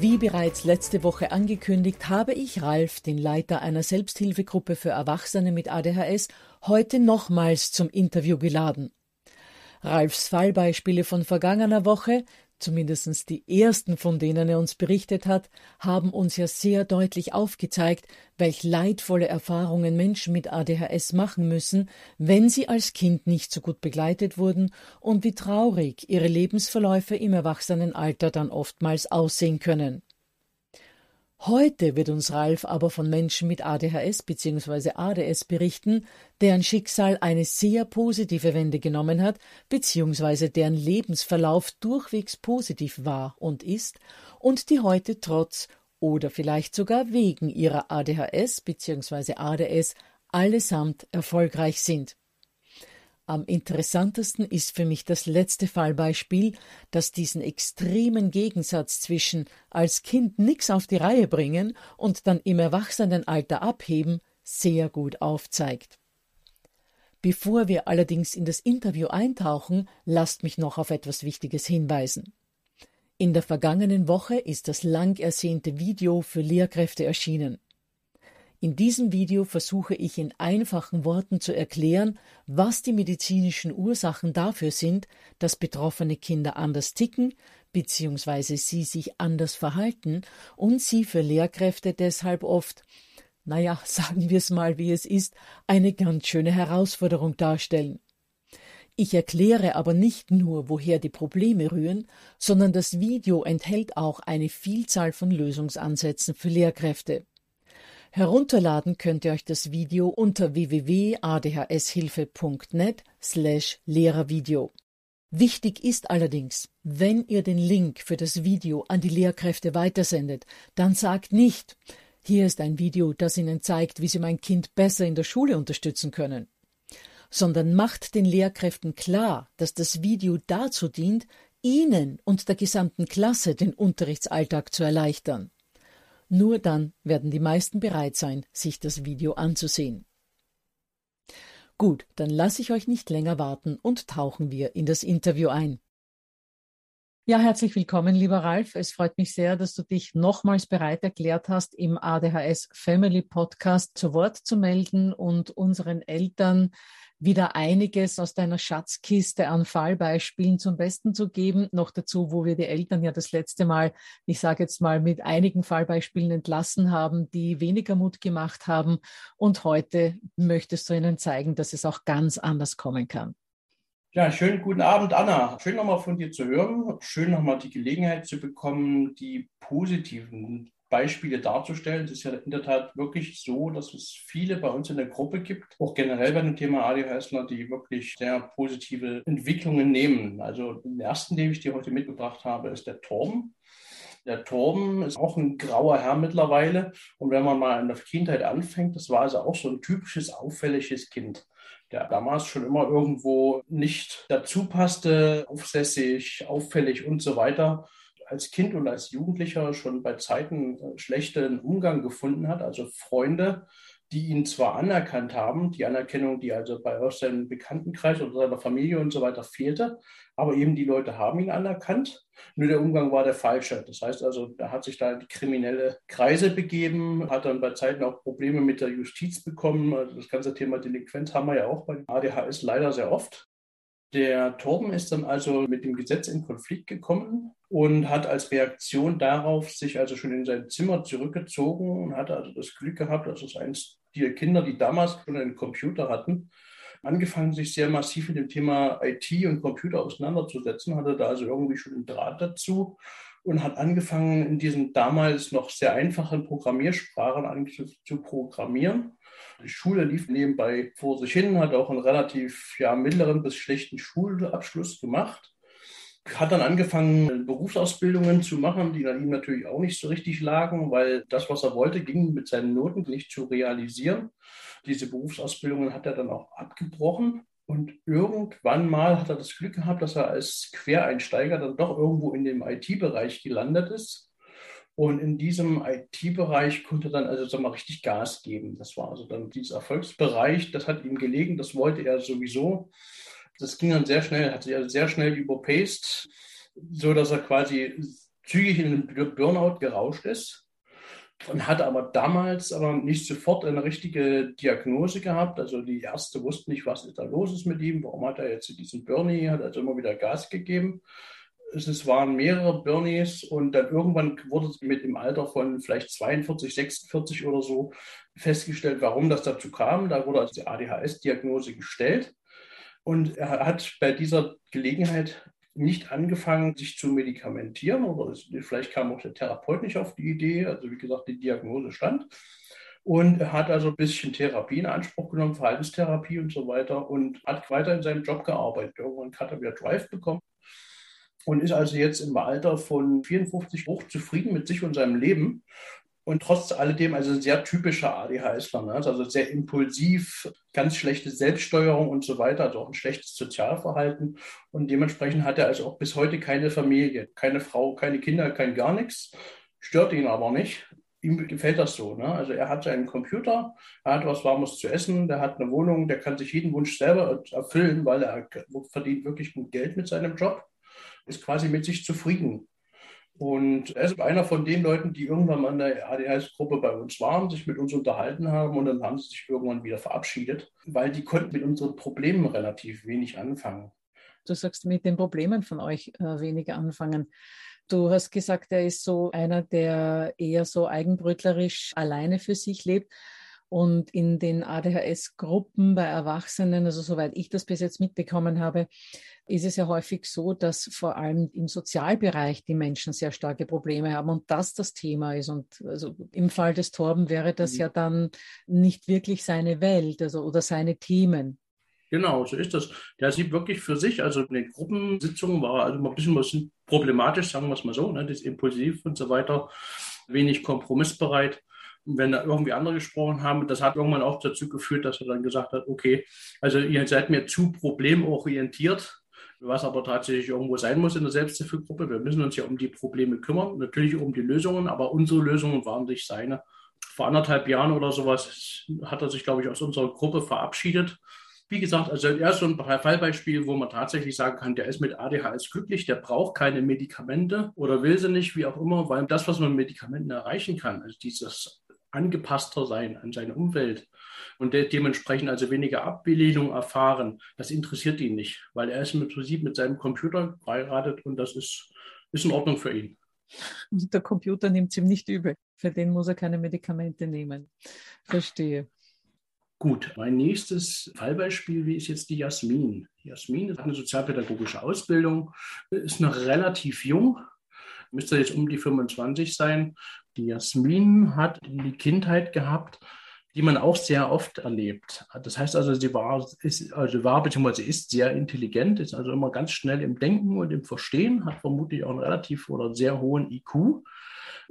wie bereits letzte Woche angekündigt, habe ich Ralf, den Leiter einer Selbsthilfegruppe für Erwachsene mit ADHS, heute nochmals zum Interview geladen. Ralfs Fallbeispiele von vergangener Woche zumindest die ersten, von denen er uns berichtet hat, haben uns ja sehr deutlich aufgezeigt, welch leidvolle Erfahrungen Menschen mit ADHS machen müssen, wenn sie als Kind nicht so gut begleitet wurden und wie traurig ihre Lebensverläufe im Erwachsenenalter dann oftmals aussehen können. Heute wird uns Ralf aber von Menschen mit ADHS bzw. ADS berichten, deren Schicksal eine sehr positive Wende genommen hat bzw. deren Lebensverlauf durchwegs positiv war und ist und die heute trotz oder vielleicht sogar wegen ihrer ADHS bzw. ADS allesamt erfolgreich sind. Am interessantesten ist für mich das letzte Fallbeispiel, das diesen extremen Gegensatz zwischen als Kind nix auf die Reihe bringen und dann im Erwachsenenalter abheben sehr gut aufzeigt. Bevor wir allerdings in das Interview eintauchen, lasst mich noch auf etwas Wichtiges hinweisen. In der vergangenen Woche ist das lang ersehnte Video für Lehrkräfte erschienen. In diesem Video versuche ich in einfachen Worten zu erklären, was die medizinischen Ursachen dafür sind, dass betroffene Kinder anders ticken bzw. sie sich anders verhalten und sie für Lehrkräfte deshalb oft, naja, sagen wir es mal wie es ist, eine ganz schöne Herausforderung darstellen. Ich erkläre aber nicht nur, woher die Probleme rühren, sondern das Video enthält auch eine Vielzahl von Lösungsansätzen für Lehrkräfte. Herunterladen könnt ihr euch das Video unter www.adhshilfe.net slash Lehrervideo. Wichtig ist allerdings, wenn ihr den Link für das Video an die Lehrkräfte weitersendet, dann sagt nicht, hier ist ein Video, das Ihnen zeigt, wie Sie mein Kind besser in der Schule unterstützen können, sondern macht den Lehrkräften klar, dass das Video dazu dient, Ihnen und der gesamten Klasse den Unterrichtsalltag zu erleichtern. Nur dann werden die meisten bereit sein, sich das Video anzusehen. Gut, dann lasse ich euch nicht länger warten und tauchen wir in das Interview ein. Ja, herzlich willkommen, lieber Ralf. Es freut mich sehr, dass du dich nochmals bereit erklärt hast, im ADHS Family Podcast zu Wort zu melden und unseren Eltern wieder einiges aus deiner Schatzkiste an Fallbeispielen zum Besten zu geben. Noch dazu, wo wir die Eltern ja das letzte Mal, ich sage jetzt mal, mit einigen Fallbeispielen entlassen haben, die weniger Mut gemacht haben. Und heute möchtest du ihnen zeigen, dass es auch ganz anders kommen kann. Ja, schönen guten Abend, Anna. Schön nochmal von dir zu hören. Schön nochmal die Gelegenheit zu bekommen, die positiven Beispiele darzustellen. Es ist ja in der Tat wirklich so, dass es viele bei uns in der Gruppe gibt, auch generell bei dem Thema ADHSler, die wirklich sehr positive Entwicklungen nehmen. Also den ersten, den ich dir heute mitgebracht habe, ist der Torben. Der Torben ist auch ein grauer Herr mittlerweile. Und wenn man mal in der Kindheit anfängt, das war also auch so ein typisches auffälliges Kind der damals schon immer irgendwo nicht dazu passte, aufsässig, auffällig und so weiter als Kind und als Jugendlicher schon bei Zeiten äh, schlechten Umgang gefunden hat, also Freunde, die ihn zwar anerkannt haben, die Anerkennung, die also bei aus seinem Bekanntenkreis oder seiner Familie und so weiter fehlte, aber eben die Leute haben ihn anerkannt, nur der Umgang war der falsche. Das heißt also, er hat sich da in kriminelle Kreise begeben, hat dann bei Zeiten auch Probleme mit der Justiz bekommen. Also das ganze Thema Delinquenz haben wir ja auch bei ADHS leider sehr oft. Der Torben ist dann also mit dem Gesetz in Konflikt gekommen und hat als Reaktion darauf sich also schon in sein Zimmer zurückgezogen und hatte also das Glück gehabt, dass es eins der Kinder, die damals schon einen Computer hatten, angefangen, sich sehr massiv mit dem Thema IT und Computer auseinanderzusetzen, hatte da also irgendwie schon einen Draht dazu und hat angefangen, in diesen damals noch sehr einfachen Programmiersprachen zu programmieren die Schule lief nebenbei vor sich hin, hat auch einen relativ ja, mittleren bis schlechten Schulabschluss gemacht. Hat dann angefangen, Berufsausbildungen zu machen, die dann ihm natürlich auch nicht so richtig lagen, weil das, was er wollte, ging mit seinen Noten nicht zu realisieren. Diese Berufsausbildungen hat er dann auch abgebrochen. Und irgendwann mal hat er das Glück gehabt, dass er als Quereinsteiger dann doch irgendwo in dem IT-Bereich gelandet ist. Und in diesem IT-Bereich konnte er dann also sag mal, richtig Gas geben. Das war also dann dieser Erfolgsbereich, das hat ihm gelegen, das wollte er sowieso. Das ging dann sehr schnell, hat sich also sehr schnell überpaced, so dass er quasi zügig in den Burnout gerauscht ist und hatte aber damals aber nicht sofort eine richtige Diagnose gehabt. Also die Ärzte wussten nicht, was da los ist mit ihm, warum hat er jetzt diesen Bernie, hat also immer wieder Gas gegeben es waren mehrere Birnies und dann irgendwann wurde mit im Alter von vielleicht 42, 46 oder so festgestellt, warum das dazu kam. Da wurde also die ADHS-Diagnose gestellt und er hat bei dieser Gelegenheit nicht angefangen, sich zu medikamentieren oder vielleicht kam auch der Therapeut nicht auf die Idee. Also wie gesagt, die Diagnose stand. Und er hat also ein bisschen Therapie in Anspruch genommen, Verhaltenstherapie und so weiter und hat weiter in seinem Job gearbeitet. Irgendwann hat er wieder Drive bekommen und ist also jetzt im Alter von 54 hoch zufrieden mit sich und seinem Leben und trotz alledem also sehr typischer ADHSler, ne? also sehr impulsiv, ganz schlechte Selbststeuerung und so weiter, also auch ein schlechtes Sozialverhalten und dementsprechend hat er also auch bis heute keine Familie, keine Frau, keine Kinder, kein gar nichts, stört ihn aber nicht. Ihm gefällt das so. Ne? Also er hat seinen Computer, er hat was Warmes zu essen, der hat eine Wohnung, der kann sich jeden Wunsch selber erfüllen, weil er verdient wirklich gut Geld mit seinem Job ist quasi mit sich zufrieden. Und er ist einer von den Leuten, die irgendwann mal in der ADHS-Gruppe bei uns waren, sich mit uns unterhalten haben und dann haben sie sich irgendwann wieder verabschiedet, weil die konnten mit unseren Problemen relativ wenig anfangen. Du sagst mit den Problemen von euch äh, weniger anfangen. Du hast gesagt, er ist so einer, der eher so eigenbrötlerisch alleine für sich lebt. Und in den ADHS-Gruppen bei Erwachsenen, also soweit ich das bis jetzt mitbekommen habe, ist es ja häufig so, dass vor allem im Sozialbereich die Menschen sehr starke Probleme haben und das das Thema ist. Und also im Fall des Torben wäre das mhm. ja dann nicht wirklich seine Welt also, oder seine Themen. Genau, so ist das. Der sieht wirklich für sich, also in den Gruppensitzungen war also mal ein bisschen was problematisch, sagen wir es mal so, ne, das ist impulsiv und so weiter, wenig kompromissbereit wenn da irgendwie andere gesprochen haben, das hat irgendwann auch dazu geführt, dass er dann gesagt hat, okay, also ihr seid mir zu problemorientiert, was aber tatsächlich irgendwo sein muss in der Selbsthilfegruppe. Wir müssen uns ja um die Probleme kümmern, natürlich um die Lösungen, aber unsere Lösungen waren nicht seine. Vor anderthalb Jahren oder sowas hat er sich, glaube ich, aus unserer Gruppe verabschiedet. Wie gesagt, also er ist so ein Fallbeispiel, wo man tatsächlich sagen kann, der ist mit ADHS glücklich, der braucht keine Medikamente oder will sie nicht, wie auch immer, weil das, was man mit Medikamenten erreichen kann, also dieses angepasster sein an seine Umwelt und de dementsprechend also weniger Ablehnung erfahren, das interessiert ihn nicht, weil er ist im Prinzip mit seinem Computer verheiratet und das ist, ist in Ordnung für ihn. Der Computer nimmt es ihm nicht übel. Für den muss er keine Medikamente nehmen. Verstehe. Gut, mein nächstes Fallbeispiel ist jetzt die Jasmin. Jasmin hat eine sozialpädagogische Ausbildung, ist noch relativ jung, müsste jetzt um die 25 sein, Die Jasmin hat die Kindheit gehabt, die man auch sehr oft erlebt. Das heißt also, sie war, ist, also war bzw. ist sehr intelligent, ist also immer ganz schnell im Denken und im Verstehen, hat vermutlich auch einen relativ oder sehr hohen IQ,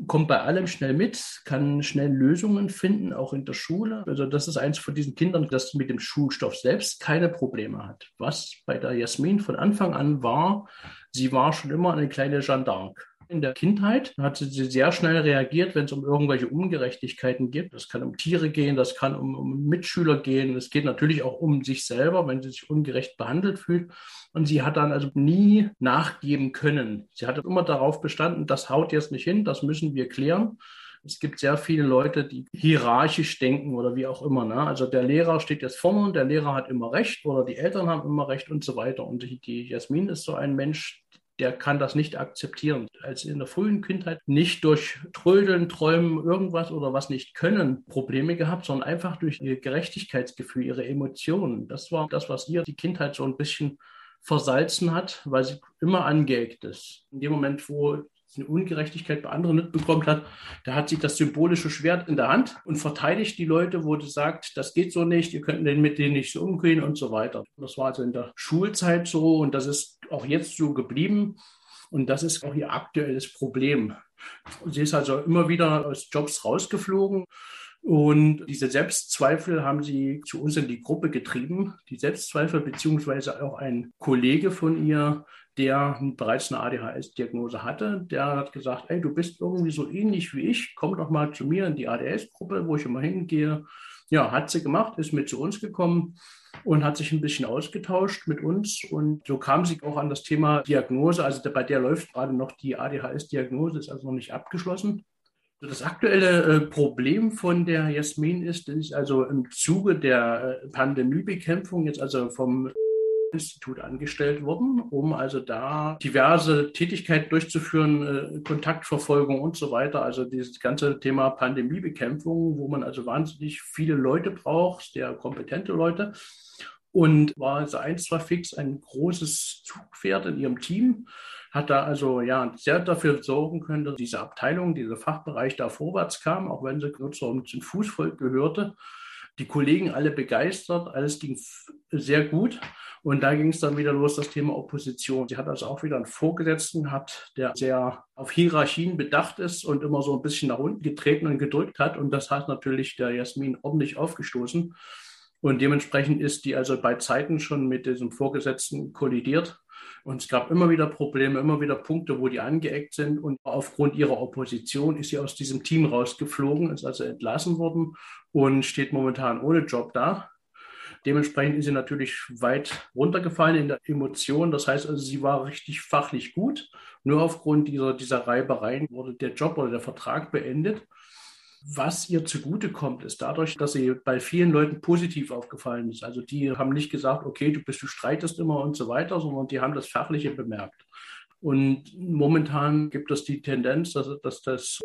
kommt bei allem schnell mit, kann schnell Lösungen finden, auch in der Schule. Also das ist eins von diesen Kindern, das mit dem Schulstoff selbst keine Probleme hat. Was bei der Jasmin von Anfang an war, sie war schon immer eine kleine Jeanne d'Arc. In der Kindheit hat sie sehr schnell reagiert, wenn es um irgendwelche Ungerechtigkeiten geht. Das kann um Tiere gehen, das kann um, um Mitschüler gehen. Es geht natürlich auch um sich selber, wenn sie sich ungerecht behandelt fühlt. Und sie hat dann also nie nachgeben können. Sie hat immer darauf bestanden, das haut jetzt nicht hin, das müssen wir klären. Es gibt sehr viele Leute, die hierarchisch denken oder wie auch immer. Ne? Also der Lehrer steht jetzt vorne und der Lehrer hat immer recht oder die Eltern haben immer recht und so weiter. Und die, die Jasmin ist so ein Mensch, der kann das nicht akzeptieren. Als in der frühen Kindheit nicht durch Trödeln, Träumen, irgendwas oder was nicht können Probleme gehabt, sondern einfach durch ihr Gerechtigkeitsgefühl, ihre Emotionen. Das war das, was ihr die Kindheit so ein bisschen versalzen hat, weil sie immer angeeckt ist. In dem Moment, wo eine Ungerechtigkeit bei anderen mitbekommen hat, da hat sie das symbolische Schwert in der Hand und verteidigt die Leute, wo sie sagt, das geht so nicht, ihr könnt mit denen nicht so umgehen und so weiter. Das war also in der Schulzeit so und das ist auch jetzt so geblieben. Und das ist auch ihr aktuelles Problem. Sie ist also immer wieder aus Jobs rausgeflogen. Und diese Selbstzweifel haben sie zu uns in die Gruppe getrieben. Die Selbstzweifel, beziehungsweise auch ein Kollege von ihr, der bereits eine ADHS-Diagnose hatte, der hat gesagt, ey, du bist irgendwie so ähnlich wie ich, komm doch mal zu mir in die ADS-Gruppe, wo ich immer hingehe. Ja, hat sie gemacht, ist mit zu uns gekommen und hat sich ein bisschen ausgetauscht mit uns. Und so kam sie auch an das Thema Diagnose. Also bei der läuft gerade noch die ADHS-Diagnose, ist also noch nicht abgeschlossen. Das aktuelle äh, Problem von der Jasmin ist, ist also im Zuge der äh, Pandemiebekämpfung jetzt also vom Institut angestellt worden, um also da diverse Tätigkeiten durchzuführen, äh, Kontaktverfolgung und so weiter. Also dieses ganze Thema Pandemiebekämpfung, wo man also wahnsinnig viele Leute braucht, sehr kompetente Leute. Und war also eins zwar fix ein großes Zugpferd in ihrem Team, hat da also ja sehr dafür sorgen können, dass diese Abteilung, dieser Fachbereich da vorwärts kam, auch wenn sie nur zum Fußvolk gehörte. Die Kollegen alle begeistert, alles ging sehr gut. Und da ging es dann wieder los, das Thema Opposition. Sie hat also auch wieder einen Vorgesetzten gehabt, der sehr auf Hierarchien bedacht ist und immer so ein bisschen nach unten getreten und gedrückt hat. Und das hat natürlich der Jasmin ordentlich aufgestoßen. Und dementsprechend ist die also bei Zeiten schon mit diesem Vorgesetzten kollidiert. Und es gab immer wieder Probleme, immer wieder Punkte, wo die angeeckt sind. Und aufgrund ihrer Opposition ist sie aus diesem Team rausgeflogen, ist also entlassen worden und steht momentan ohne Job da. Dementsprechend ist sie natürlich weit runtergefallen in der Emotion. Das heißt also, sie war richtig fachlich gut. Nur aufgrund dieser, dieser Reibereien wurde der Job oder der Vertrag beendet. Was ihr zugutekommt, ist dadurch, dass sie bei vielen Leuten positiv aufgefallen ist. Also die haben nicht gesagt, okay, du bist, du streitest immer und so weiter, sondern die haben das Fachliche bemerkt. Und momentan gibt es die Tendenz, dass, dass das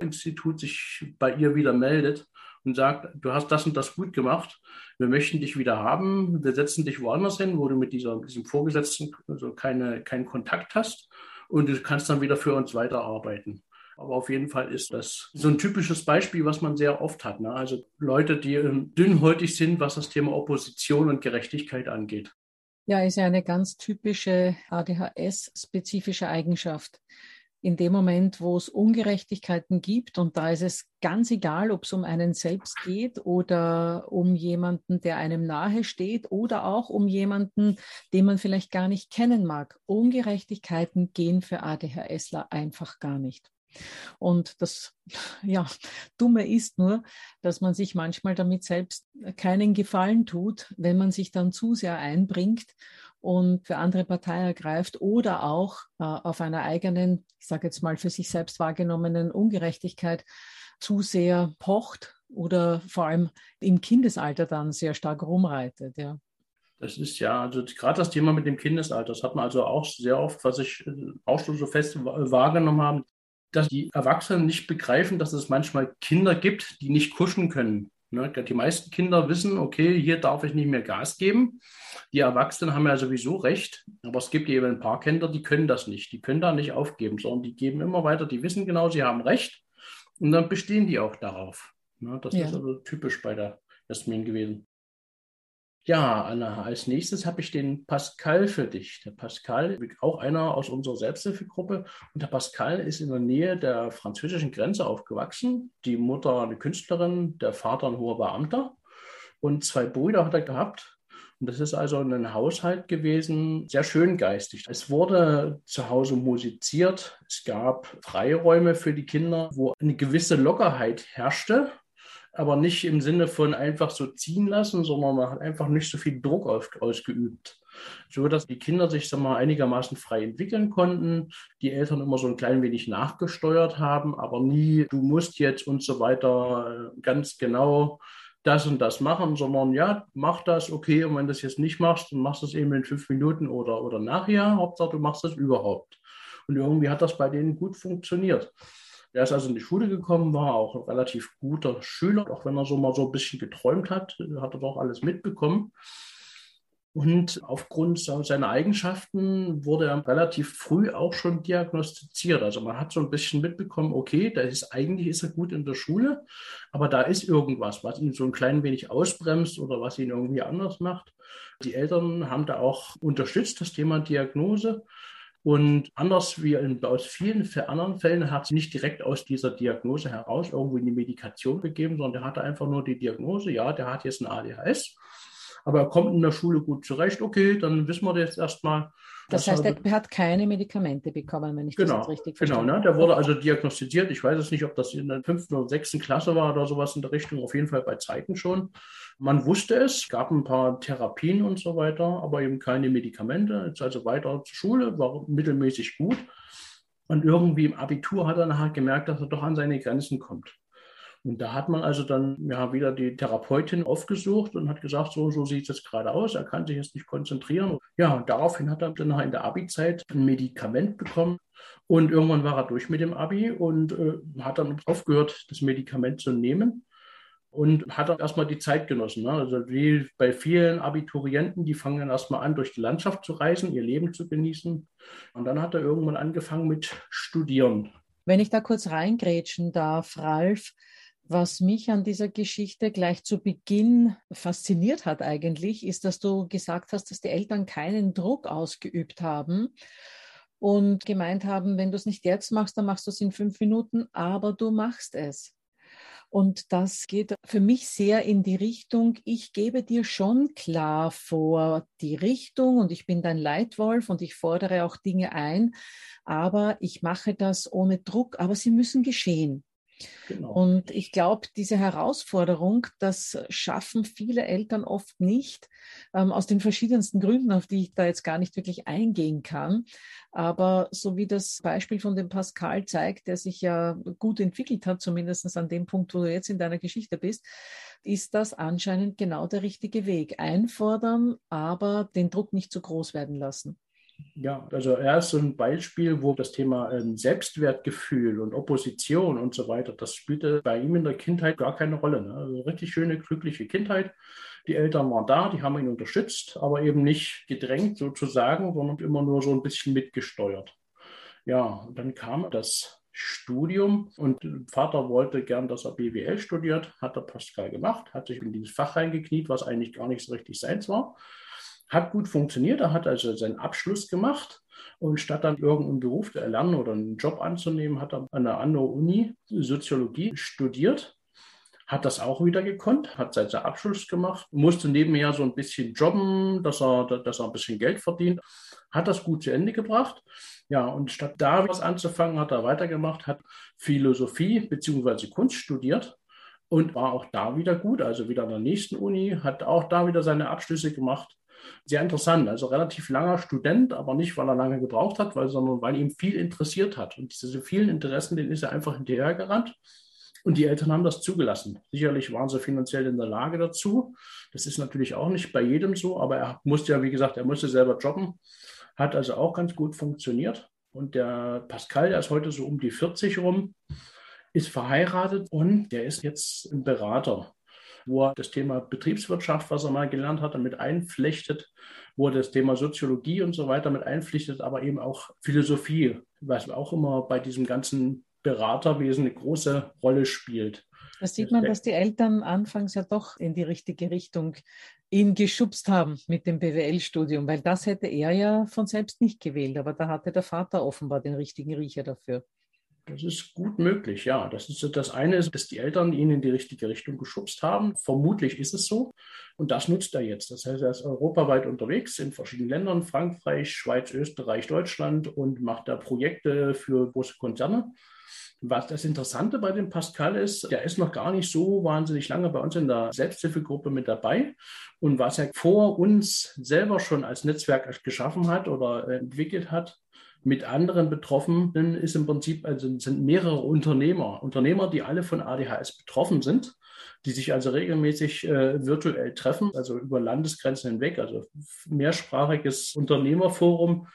Institut sich bei ihr wieder meldet und sagt, du hast das und das gut gemacht, wir möchten dich wieder haben, wir setzen dich woanders hin, wo du mit dieser, diesem Vorgesetzten also keine, keinen Kontakt hast und du kannst dann wieder für uns weiterarbeiten. Aber auf jeden Fall ist das so ein typisches Beispiel, was man sehr oft hat. Ne? Also Leute, die ähm, dünnhäutig sind, was das Thema Opposition und Gerechtigkeit angeht. Ja, ist ja eine ganz typische ADHS-spezifische Eigenschaft in dem Moment, wo es Ungerechtigkeiten gibt, und da ist es ganz egal, ob es um einen selbst geht oder um jemanden, der einem nahe steht oder auch um jemanden, den man vielleicht gar nicht kennen mag. Ungerechtigkeiten gehen für ADHSler einfach gar nicht. Und das ja, Dumme ist nur, dass man sich manchmal damit selbst keinen Gefallen tut, wenn man sich dann zu sehr einbringt und für andere Partei ergreift oder auch äh, auf einer eigenen, ich sage jetzt mal für sich selbst wahrgenommenen Ungerechtigkeit zu sehr pocht oder vor allem im Kindesalter dann sehr stark rumreitet. Ja. Das ist ja, also gerade das Thema mit dem Kindesalter, das hat man also auch sehr oft, was ich äh, auch schon so fest wahrgenommen habe, dass die Erwachsenen nicht begreifen, dass es manchmal Kinder gibt, die nicht kuschen können. Ne, die meisten Kinder wissen, okay, hier darf ich nicht mehr Gas geben. Die Erwachsenen haben ja sowieso recht, aber es gibt eben ein paar Kinder, die können das nicht. Die können da nicht aufgeben, sondern die geben immer weiter, die wissen genau, sie haben recht. Und dann bestehen die auch darauf. Ne? Das ja. ist also typisch bei der Jasmin gewesen. Ja, Anna, als nächstes habe ich den Pascal für dich. Der Pascal, auch einer aus unserer Selbsthilfegruppe. Und der Pascal ist in der Nähe der französischen Grenze aufgewachsen. Die Mutter eine Künstlerin, der Vater ein hoher Beamter. Und zwei Brüder hat er gehabt. Und das ist also ein Haushalt gewesen, sehr schön geistig. Es wurde zu Hause musiziert. Es gab Freiräume für die Kinder, wo eine gewisse Lockerheit herrschte aber nicht im Sinne von einfach so ziehen lassen, sondern man hat einfach nicht so viel Druck auf, ausgeübt. So dass die Kinder sich sag mal, einigermaßen frei entwickeln konnten, die Eltern immer so ein klein wenig nachgesteuert haben, aber nie, du musst jetzt und so weiter äh, ganz genau das und das machen, sondern ja, mach das, okay, und wenn du das jetzt nicht machst, dann machst du es eben in fünf Minuten oder, oder nachher, Hauptsache du machst das überhaupt. Und irgendwie hat das bei denen gut funktioniert. Er ist also in die Schule gekommen, war auch ein relativ guter Schüler, auch wenn er so mal so ein bisschen geträumt hat, hat er doch alles mitbekommen. Und aufgrund seiner Eigenschaften wurde er relativ früh auch schon diagnostiziert. Also man hat so ein bisschen mitbekommen, okay, da ist eigentlich ist er gut in der Schule, aber da ist irgendwas, was ihn so ein klein wenig ausbremst oder was ihn irgendwie anders macht. Die Eltern haben da auch unterstützt, das Thema Diagnose. Und anders wie in, aus vielen anderen Fällen hat sie nicht direkt aus dieser Diagnose heraus irgendwie eine Medikation gegeben, sondern der hatte einfach nur die Diagnose, ja, der hat jetzt ein ADHS, aber er kommt in der Schule gut zurecht, okay, dann wissen wir das erstmal. Das heißt, er hat keine Medikamente bekommen, wenn ich genau, das richtig verstehe. Genau, ne? der wurde also diagnostiziert. Ich weiß es nicht, ob das in der fünften oder sechsten Klasse war oder sowas in der Richtung, auf jeden Fall bei Zeiten schon. Man wusste es, gab ein paar Therapien und so weiter, aber eben keine Medikamente. Jetzt also weiter zur Schule, war mittelmäßig gut. Und irgendwie im Abitur hat er nachher gemerkt, dass er doch an seine Grenzen kommt. Und da hat man also dann ja wieder die Therapeutin aufgesucht und hat gesagt, so, so sieht es gerade aus, er kann sich jetzt nicht konzentrieren. Ja, und daraufhin hat er dann in der Abi-Zeit ein Medikament bekommen. Und irgendwann war er durch mit dem Abi und äh, hat dann aufgehört, das Medikament zu nehmen und hat dann erstmal die Zeit genossen. Ne? Also wie bei vielen Abiturienten, die fangen dann erstmal an, durch die Landschaft zu reisen, ihr Leben zu genießen. Und dann hat er irgendwann angefangen mit Studieren. Wenn ich da kurz reingrätschen darf, Ralf, was mich an dieser Geschichte gleich zu Beginn fasziniert hat eigentlich, ist, dass du gesagt hast, dass die Eltern keinen Druck ausgeübt haben und gemeint haben, wenn du es nicht jetzt machst, dann machst du es in fünf Minuten, aber du machst es. Und das geht für mich sehr in die Richtung, ich gebe dir schon klar vor die Richtung und ich bin dein Leitwolf und ich fordere auch Dinge ein, aber ich mache das ohne Druck, aber sie müssen geschehen. Genau. Und ich glaube, diese Herausforderung, das schaffen viele Eltern oft nicht, ähm, aus den verschiedensten Gründen, auf die ich da jetzt gar nicht wirklich eingehen kann. Aber so wie das Beispiel von dem Pascal zeigt, der sich ja gut entwickelt hat, zumindest an dem Punkt, wo du jetzt in deiner Geschichte bist, ist das anscheinend genau der richtige Weg. Einfordern, aber den Druck nicht zu groß werden lassen. Ja, also er ist so ein Beispiel, wo das Thema ähm, Selbstwertgefühl und Opposition und so weiter, das spielte bei ihm in der Kindheit gar keine Rolle. Ne? Also richtig schöne, glückliche Kindheit. Die Eltern waren da, die haben ihn unterstützt, aber eben nicht gedrängt sozusagen, sondern immer nur so ein bisschen mitgesteuert. Ja, dann kam das Studium und Vater wollte gern, dass er BWL studiert, hat er Pascal gemacht, hat sich in dieses Fach reingekniet, was eigentlich gar nicht so richtig seins war. Hat gut funktioniert. Er hat also seinen Abschluss gemacht und statt dann irgendeinen Beruf zu erlernen oder einen Job anzunehmen, hat er an der anderen Uni Soziologie studiert. Hat das auch wieder gekonnt, hat seinen Abschluss gemacht, musste nebenher so ein bisschen jobben, dass er, dass er ein bisschen Geld verdient, hat das gut zu Ende gebracht. Ja, und statt da was anzufangen, hat er weitergemacht, hat Philosophie bzw. Kunst studiert und war auch da wieder gut, also wieder an der nächsten Uni, hat auch da wieder seine Abschlüsse gemacht sehr interessant. Also relativ langer Student, aber nicht, weil er lange gebraucht hat, weil, sondern weil ihm viel interessiert hat. Und diese vielen Interessen, denen ist er einfach hinterhergerannt. Und die Eltern haben das zugelassen. Sicherlich waren sie finanziell in der Lage dazu. Das ist natürlich auch nicht bei jedem so, aber er musste ja, wie gesagt, er musste selber jobben. Hat also auch ganz gut funktioniert. Und der Pascal, der ist heute so um die 40 rum, ist verheiratet und der ist jetzt ein Berater wo er das Thema Betriebswirtschaft, was er mal gelernt hat, mit einflechtet, wo er das Thema Soziologie und so weiter mit einflechtet, aber eben auch Philosophie, was auch immer bei diesem ganzen Beraterwesen eine große Rolle spielt. Da sieht man, dass die Eltern anfangs ja doch in die richtige Richtung ihn geschubst haben mit dem BWL-Studium, weil das hätte er ja von selbst nicht gewählt, aber da hatte der Vater offenbar den richtigen Riecher dafür. Das ist gut möglich, ja. Das ist das eine ist, dass die Eltern ihn in die richtige Richtung geschubst haben. Vermutlich ist es so. Und das nutzt er jetzt. Das heißt, er ist europaweit unterwegs in verschiedenen Ländern, Frankreich, Schweiz, Österreich, Deutschland und macht da Projekte für große Konzerne. Was das Interessante bei dem Pascal ist, der ist noch gar nicht so wahnsinnig lange bei uns in der Selbsthilfegruppe mit dabei. Und was er vor uns selber schon als Netzwerk geschaffen hat oder entwickelt hat, mit anderen Betroffenen ist im Prinzip, also sind mehrere Unternehmer, Unternehmer, die alle von ADHS betroffen sind, die sich also regelmäßig äh, virtuell treffen, also über Landesgrenzen hinweg, also mehrsprachiges Unternehmerforum.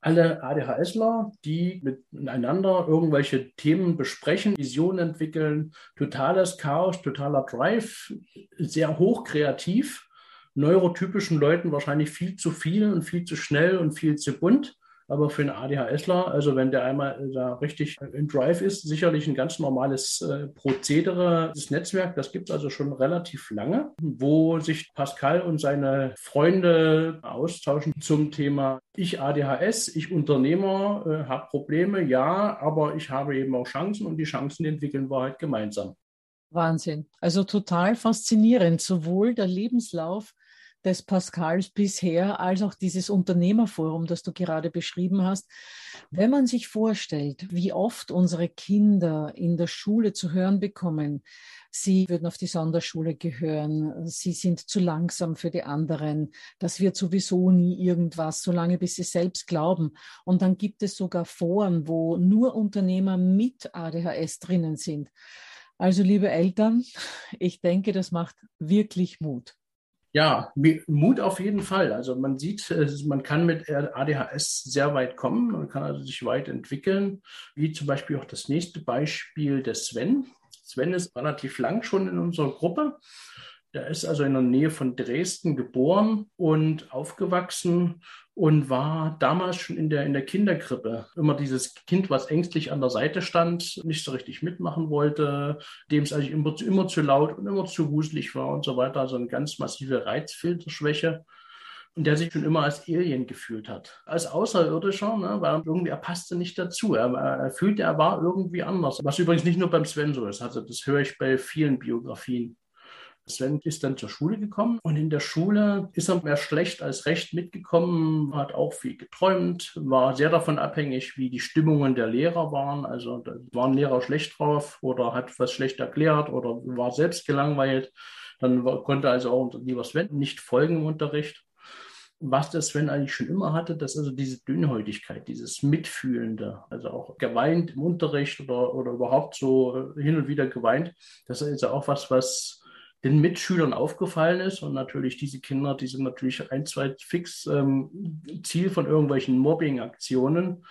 Alle ADHSler, die miteinander irgendwelche Themen besprechen, Visionen entwickeln, totales Chaos, totaler Drive, sehr hochkreativ, neurotypischen Leuten wahrscheinlich viel zu viel und viel zu schnell und viel zu bunt aber für einen ADHSler, also wenn der einmal da richtig in Drive ist, sicherlich ein ganz normales äh, Prozedere. Das Netzwerk, das gibt also schon relativ lange, wo sich Pascal und seine Freunde austauschen zum Thema ich ADHS, ich Unternehmer, äh, habe Probleme, ja, aber ich habe eben auch Chancen und die Chancen entwickeln wir halt gemeinsam. Wahnsinn. Also total faszinierend, sowohl der Lebenslauf des Pascals bisher, als auch dieses Unternehmerforum, das du gerade beschrieben hast. Wenn man sich vorstellt, wie oft unsere Kinder in der Schule zu hören bekommen, sie würden auf die Sonderschule gehören, sie sind zu langsam für die anderen, das wird sowieso nie irgendwas, solange bis sie selbst glauben. Und dann gibt es sogar Foren, wo nur Unternehmer mit ADHS drinnen sind. Also liebe Eltern, ich denke, das macht wirklich Mut. Ja, Mut auf jeden Fall. Also man sieht, man kann mit ADHS sehr weit kommen, man kann also sich weit entwickeln, wie zum Beispiel auch das nächste Beispiel des Sven. Sven ist relativ lang schon in unserer Gruppe. Der ist also in der Nähe von Dresden geboren und aufgewachsen und war damals schon in der, in der Kinderkrippe. Immer dieses Kind, was ängstlich an der Seite stand, nicht so richtig mitmachen wollte, dem es eigentlich immer, immer zu laut und immer zu wuselig war und so weiter. Also eine ganz massive Reizfilterschwäche. Und der sich schon immer als Alien gefühlt hat. Als Außerirdischer, ne, weil irgendwie er passte nicht dazu. Er, er fühlte, er war irgendwie anders. Was übrigens nicht nur beim Sven so ist. Also das höre ich bei vielen Biografien. Sven ist dann zur Schule gekommen und in der Schule ist er mehr schlecht als recht mitgekommen, hat auch viel geträumt, war sehr davon abhängig, wie die Stimmungen der Lehrer waren. Also da waren Lehrer schlecht drauf oder hat was schlecht erklärt oder war selbst gelangweilt. Dann konnte also auch lieber Sven nicht folgen im Unterricht was der Sven eigentlich schon immer hatte, das ist also diese Dünnhäutigkeit, dieses Mitfühlende, also auch geweint im Unterricht oder, oder überhaupt so hin und wieder geweint. Das ist ja auch was, was den Mitschülern aufgefallen ist. Und natürlich diese Kinder, die sind natürlich ein, zwei fix ähm, Ziel von irgendwelchen Mobbing-Aktionen.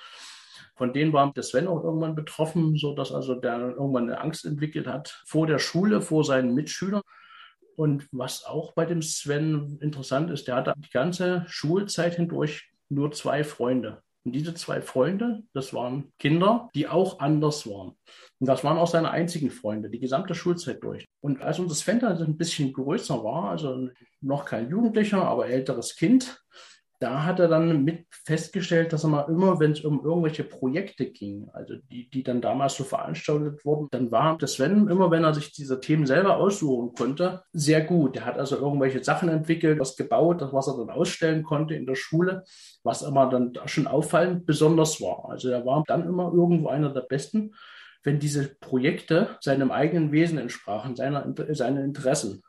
Von denen war der Sven auch irgendwann betroffen, sodass also der irgendwann eine Angst entwickelt hat vor der Schule, vor seinen Mitschülern. Und was auch bei dem Sven interessant ist, der hatte die ganze Schulzeit hindurch nur zwei Freunde. Und diese zwei Freunde, das waren Kinder, die auch anders waren. Und das waren auch seine einzigen Freunde, die gesamte Schulzeit durch. Und als unser Sven ein bisschen größer war, also noch kein Jugendlicher, aber älteres Kind, da hat er dann mit festgestellt, dass er mal immer, wenn es um irgendwelche Projekte ging, also die, die dann damals so veranstaltet wurden, dann war der Sven immer, wenn er sich diese Themen selber aussuchen konnte, sehr gut. Er hat also irgendwelche Sachen entwickelt, was gebaut, was er dann ausstellen konnte in der Schule, was immer dann schon auffallend besonders war. Also er war dann immer irgendwo einer der Besten, wenn diese Projekte seinem eigenen Wesen entsprachen, seiner, seinen Interessen.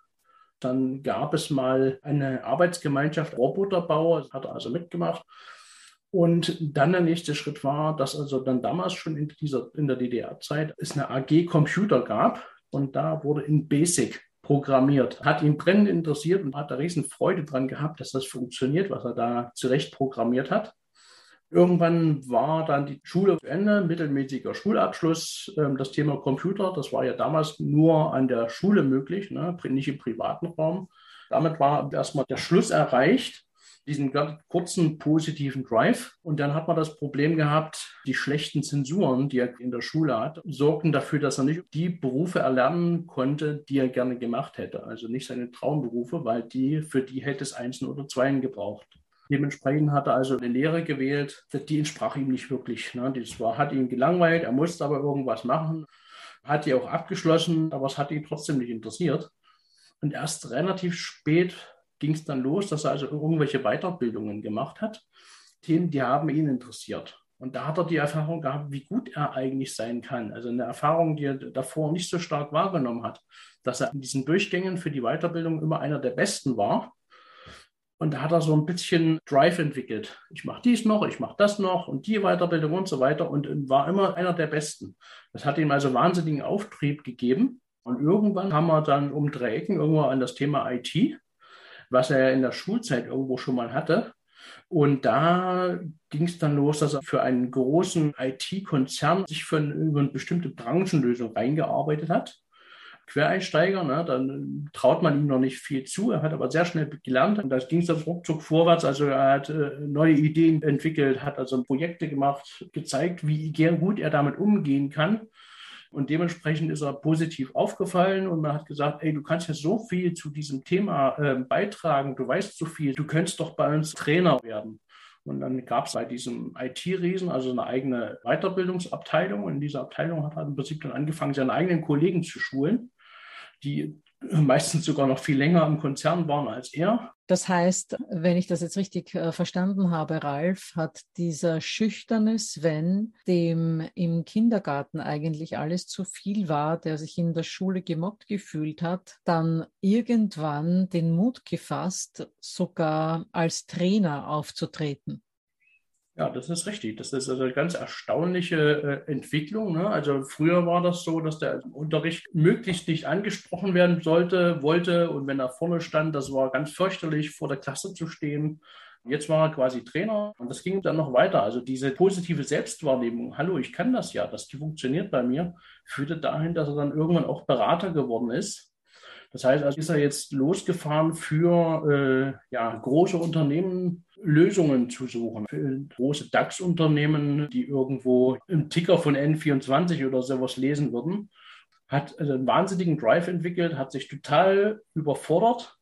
Dann gab es mal eine Arbeitsgemeinschaft Roboterbauer, hat also mitgemacht. Und dann der nächste Schritt war, dass also dann damals schon in, dieser, in der DDR-Zeit es eine AG Computer gab und da wurde in Basic programmiert. Hat ihn brennend interessiert und hat da riesen Freude dran gehabt, dass das funktioniert, was er da zurecht programmiert hat. Irgendwann war dann die Schule zu Ende, mittelmäßiger Schulabschluss. Ähm, das Thema Computer, das war ja damals nur an der Schule möglich, ne, nicht im privaten Raum. Damit war erstmal der Schluss erreicht. diesen kurzen positiven Drive. Und dann hat man das Problem gehabt, die schlechten Zensuren, die er in der Schule hat, sorgten dafür, dass er nicht die Berufe erlernen konnte, die er gerne gemacht hätte. Also nicht seine Traumberufe, weil die, für die hätte es Einsen oder Zweien gebraucht. Dementsprechend hat er also eine Lehre gewählt, die entsprach ihm nicht wirklich. Ne? Das war, hat ihn gelangweilt, er musste aber irgendwas machen, hat die auch abgeschlossen, aber es hat ihn trotzdem nicht interessiert. Und erst relativ spät ging es dann los, dass er also irgendwelche Weiterbildungen gemacht hat. Themen, die haben ihn interessiert. Und da hat er die Erfahrung gehabt, wie gut er eigentlich sein kann. Also eine Erfahrung, die er davor nicht so stark wahrgenommen hat, dass er in diesen Durchgängen für die Weiterbildung immer einer der Besten war. Und da hat er so ein bisschen Drive entwickelt. Ich mache dies noch, ich mache das noch und die Weiterbildung und so weiter und war immer einer der Besten. Das hat ihm also wahnsinnigen Auftrieb gegeben. Und irgendwann haben wir dann um drei irgendwo an das Thema IT was er in der Schulzeit irgendwo schon mal hatte. Und da ging es dann los, dass er für einen großen IT-Konzern sich für eine, über eine bestimmte Branchenlösung reingearbeitet hat. Quereinsteiger, ne, dann traut man ihm noch nicht viel zu. Er hat aber sehr schnell gelernt und da ging dann ruckzuck vorwärts. Also er hat äh, neue Ideen entwickelt, hat also Projekte gemacht, gezeigt, wie gut er damit umgehen kann. Und dementsprechend ist er positiv aufgefallen und man hat gesagt, ey, du kannst ja so viel zu diesem Thema äh, beitragen, du weißt so viel, du könntest doch bei uns Trainer werden. Und dann gab es bei diesem IT-Riesen also eine eigene Weiterbildungsabteilung. Und in dieser Abteilung hat er im Prinzip dann angefangen, seine eigenen Kollegen zu schulen, die meistens sogar noch viel länger im Konzern waren als er. Das heißt, wenn ich das jetzt richtig äh, verstanden habe, Ralf, hat dieser schüchterne Sven, dem im Kindergarten eigentlich alles zu viel war, der sich in der Schule gemobbt gefühlt hat, dann irgendwann den Mut gefasst, sogar als Trainer aufzutreten. Ja, das ist richtig. Das ist also eine ganz erstaunliche äh, Entwicklung. Ne? Also früher war das so, dass der Unterricht möglichst nicht angesprochen werden sollte, wollte. Und wenn er vorne stand, das war ganz fürchterlich, vor der Klasse zu stehen. Jetzt war er quasi Trainer und das ging dann noch weiter. Also diese positive Selbstwahrnehmung, hallo, ich kann das ja, das die funktioniert bei mir, führte dahin, dass er dann irgendwann auch Berater geworden ist. Das heißt, also ist er jetzt losgefahren für äh, ja, große Unternehmen, Lösungen zu suchen. Für große DAX-Unternehmen, die irgendwo im Ticker von N24 oder sowas lesen würden, hat also einen wahnsinnigen Drive entwickelt, hat sich total überfordert,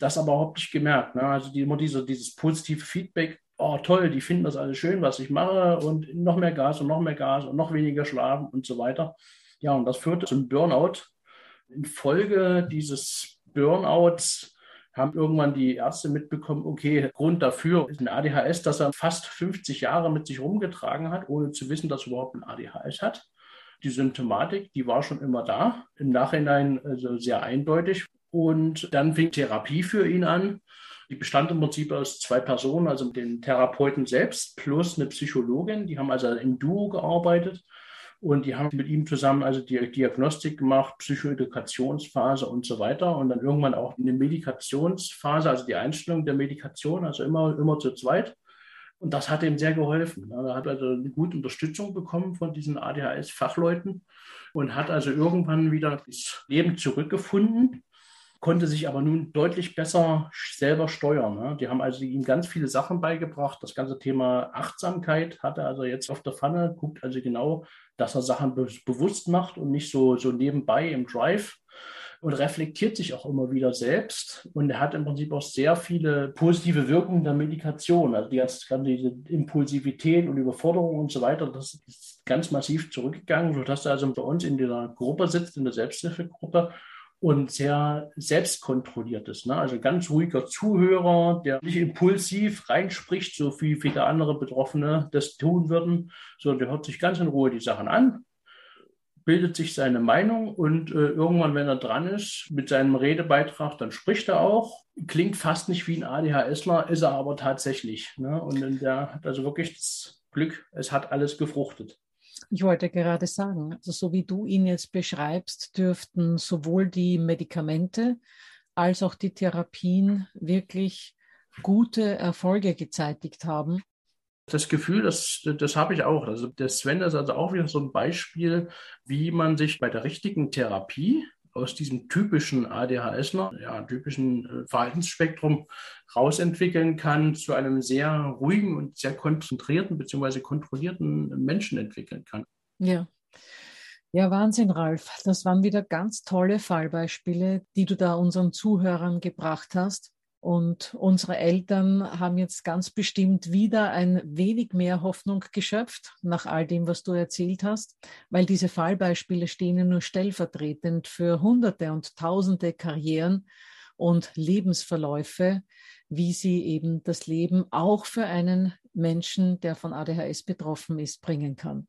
das aber überhaupt nicht gemerkt. Ne? Also die, immer diese, dieses positive Feedback, oh toll, die finden das alles schön, was ich mache und noch mehr Gas und noch mehr Gas und noch weniger schlafen und so weiter. Ja, und das führte zum Burnout. Infolge dieses Burnouts haben irgendwann die Ärzte mitbekommen, okay, Grund dafür ist ein ADHS, das er fast 50 Jahre mit sich rumgetragen hat, ohne zu wissen, dass er überhaupt ein ADHS hat. Die Symptomatik, die war schon immer da, im Nachhinein also sehr eindeutig. Und dann fing Therapie für ihn an. Die bestand im Prinzip aus zwei Personen, also den Therapeuten selbst plus eine Psychologin. Die haben also im Duo gearbeitet. Und die haben mit ihm zusammen also die Diagnostik gemacht, Psychoedukationsphase und so weiter. Und dann irgendwann auch eine Medikationsphase, also die Einstellung der Medikation, also immer, immer zu zweit. Und das hat ihm sehr geholfen. Er hat also eine gute Unterstützung bekommen von diesen ADHS-Fachleuten und hat also irgendwann wieder das Leben zurückgefunden konnte sich aber nun deutlich besser selber steuern. Ne? Die haben also ihm ganz viele Sachen beigebracht. Das ganze Thema Achtsamkeit hat er also jetzt auf der Pfanne, guckt also genau, dass er Sachen be bewusst macht und nicht so, so nebenbei im Drive und reflektiert sich auch immer wieder selbst. Und er hat im Prinzip auch sehr viele positive Wirkungen der Medikation. Also die ganze diese Impulsivität und Überforderung und so weiter, das ist ganz massiv zurückgegangen, sodass er also bei uns in dieser Gruppe sitzt, in der Selbsthilfegruppe und sehr selbstkontrolliert ist. Ne? Also ganz ruhiger Zuhörer, der nicht impulsiv reinspricht, so wie viele andere Betroffene das tun würden, sondern der hört sich ganz in Ruhe die Sachen an, bildet sich seine Meinung und äh, irgendwann, wenn er dran ist mit seinem Redebeitrag, dann spricht er auch. Klingt fast nicht wie ein ADHSler, ist er aber tatsächlich. Ne? Und der hat also wirklich das Glück, es hat alles gefruchtet. Ich wollte gerade sagen, also so wie du ihn jetzt beschreibst, dürften sowohl die Medikamente als auch die Therapien wirklich gute Erfolge gezeitigt haben. Das Gefühl, das, das habe ich auch. Also der Sven ist also auch wieder so ein Beispiel, wie man sich bei der richtigen Therapie aus diesem typischen ADHSler, ja, typischen äh, Verhaltensspektrum rausentwickeln kann, zu einem sehr ruhigen und sehr konzentrierten bzw. kontrollierten Menschen entwickeln kann. Ja. Ja, Wahnsinn, Ralf. Das waren wieder ganz tolle Fallbeispiele, die du da unseren Zuhörern gebracht hast. Und unsere Eltern haben jetzt ganz bestimmt wieder ein wenig mehr Hoffnung geschöpft nach all dem, was du erzählt hast, weil diese Fallbeispiele stehen ja nur stellvertretend für Hunderte und Tausende Karrieren und Lebensverläufe, wie sie eben das Leben auch für einen Menschen, der von ADHS betroffen ist, bringen kann.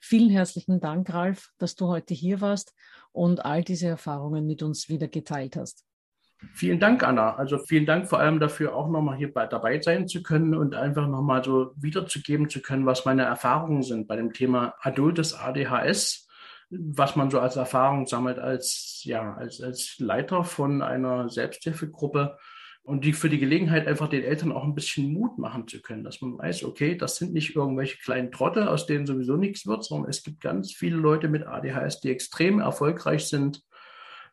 Vielen herzlichen Dank, Ralf, dass du heute hier warst und all diese Erfahrungen mit uns wieder geteilt hast. Vielen Dank, Anna. Also vielen Dank vor allem dafür, auch nochmal hier dabei sein zu können und einfach nochmal so wiederzugeben zu können, was meine Erfahrungen sind bei dem Thema adultes ADHS, was man so als Erfahrung sammelt als, ja, als, als Leiter von einer Selbsthilfegruppe und die für die Gelegenheit einfach den Eltern auch ein bisschen Mut machen zu können, dass man weiß, okay, das sind nicht irgendwelche kleinen Trottel, aus denen sowieso nichts wird, sondern es gibt ganz viele Leute mit ADHS, die extrem erfolgreich sind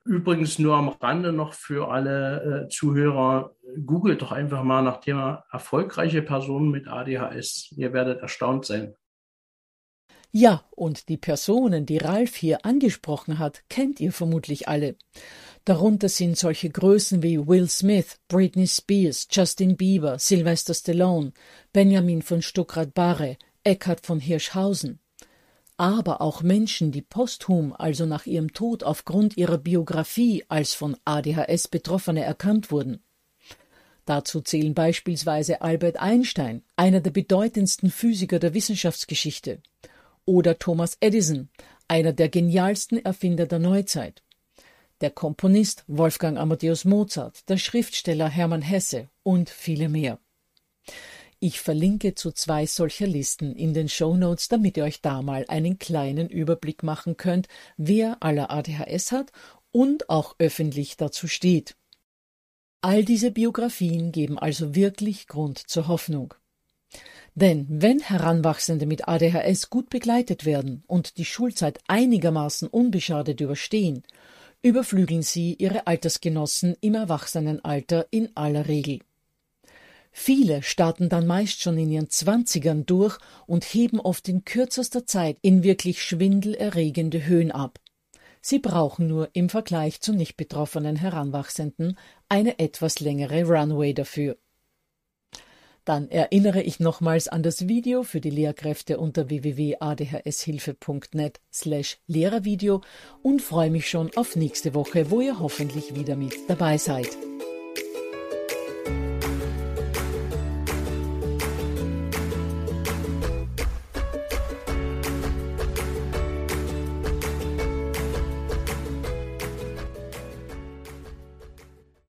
Übrigens nur am Rande noch für alle äh, Zuhörer, googelt doch einfach mal nach Thema erfolgreiche Personen mit ADHS. Ihr werdet erstaunt sein. Ja, und die Personen, die Ralf hier angesprochen hat, kennt ihr vermutlich alle. Darunter sind solche Größen wie Will Smith, Britney Spears, Justin Bieber, Sylvester Stallone, Benjamin von Stuckrad-Barre, Eckhard von Hirschhausen aber auch Menschen, die posthum, also nach ihrem Tod aufgrund ihrer Biografie als von ADHS Betroffene erkannt wurden. Dazu zählen beispielsweise Albert Einstein, einer der bedeutendsten Physiker der Wissenschaftsgeschichte, oder Thomas Edison, einer der genialsten Erfinder der Neuzeit, der Komponist Wolfgang Amadeus Mozart, der Schriftsteller Hermann Hesse und viele mehr. Ich verlinke zu zwei solcher Listen in den Show Notes, damit ihr euch da mal einen kleinen Überblick machen könnt, wer aller ADHS hat und auch öffentlich dazu steht. All diese Biografien geben also wirklich Grund zur Hoffnung. Denn wenn Heranwachsende mit ADHS gut begleitet werden und die Schulzeit einigermaßen unbeschadet überstehen, überflügeln sie ihre Altersgenossen im Erwachsenenalter in aller Regel. Viele starten dann meist schon in ihren Zwanzigern durch und heben oft in kürzester Zeit in wirklich schwindelerregende Höhen ab. Sie brauchen nur im Vergleich zu nicht betroffenen Heranwachsenden eine etwas längere Runway dafür. Dann erinnere ich nochmals an das Video für die Lehrkräfte unter www.adhshilfe.net slash Lehrervideo und freue mich schon auf nächste Woche, wo ihr hoffentlich wieder mit dabei seid.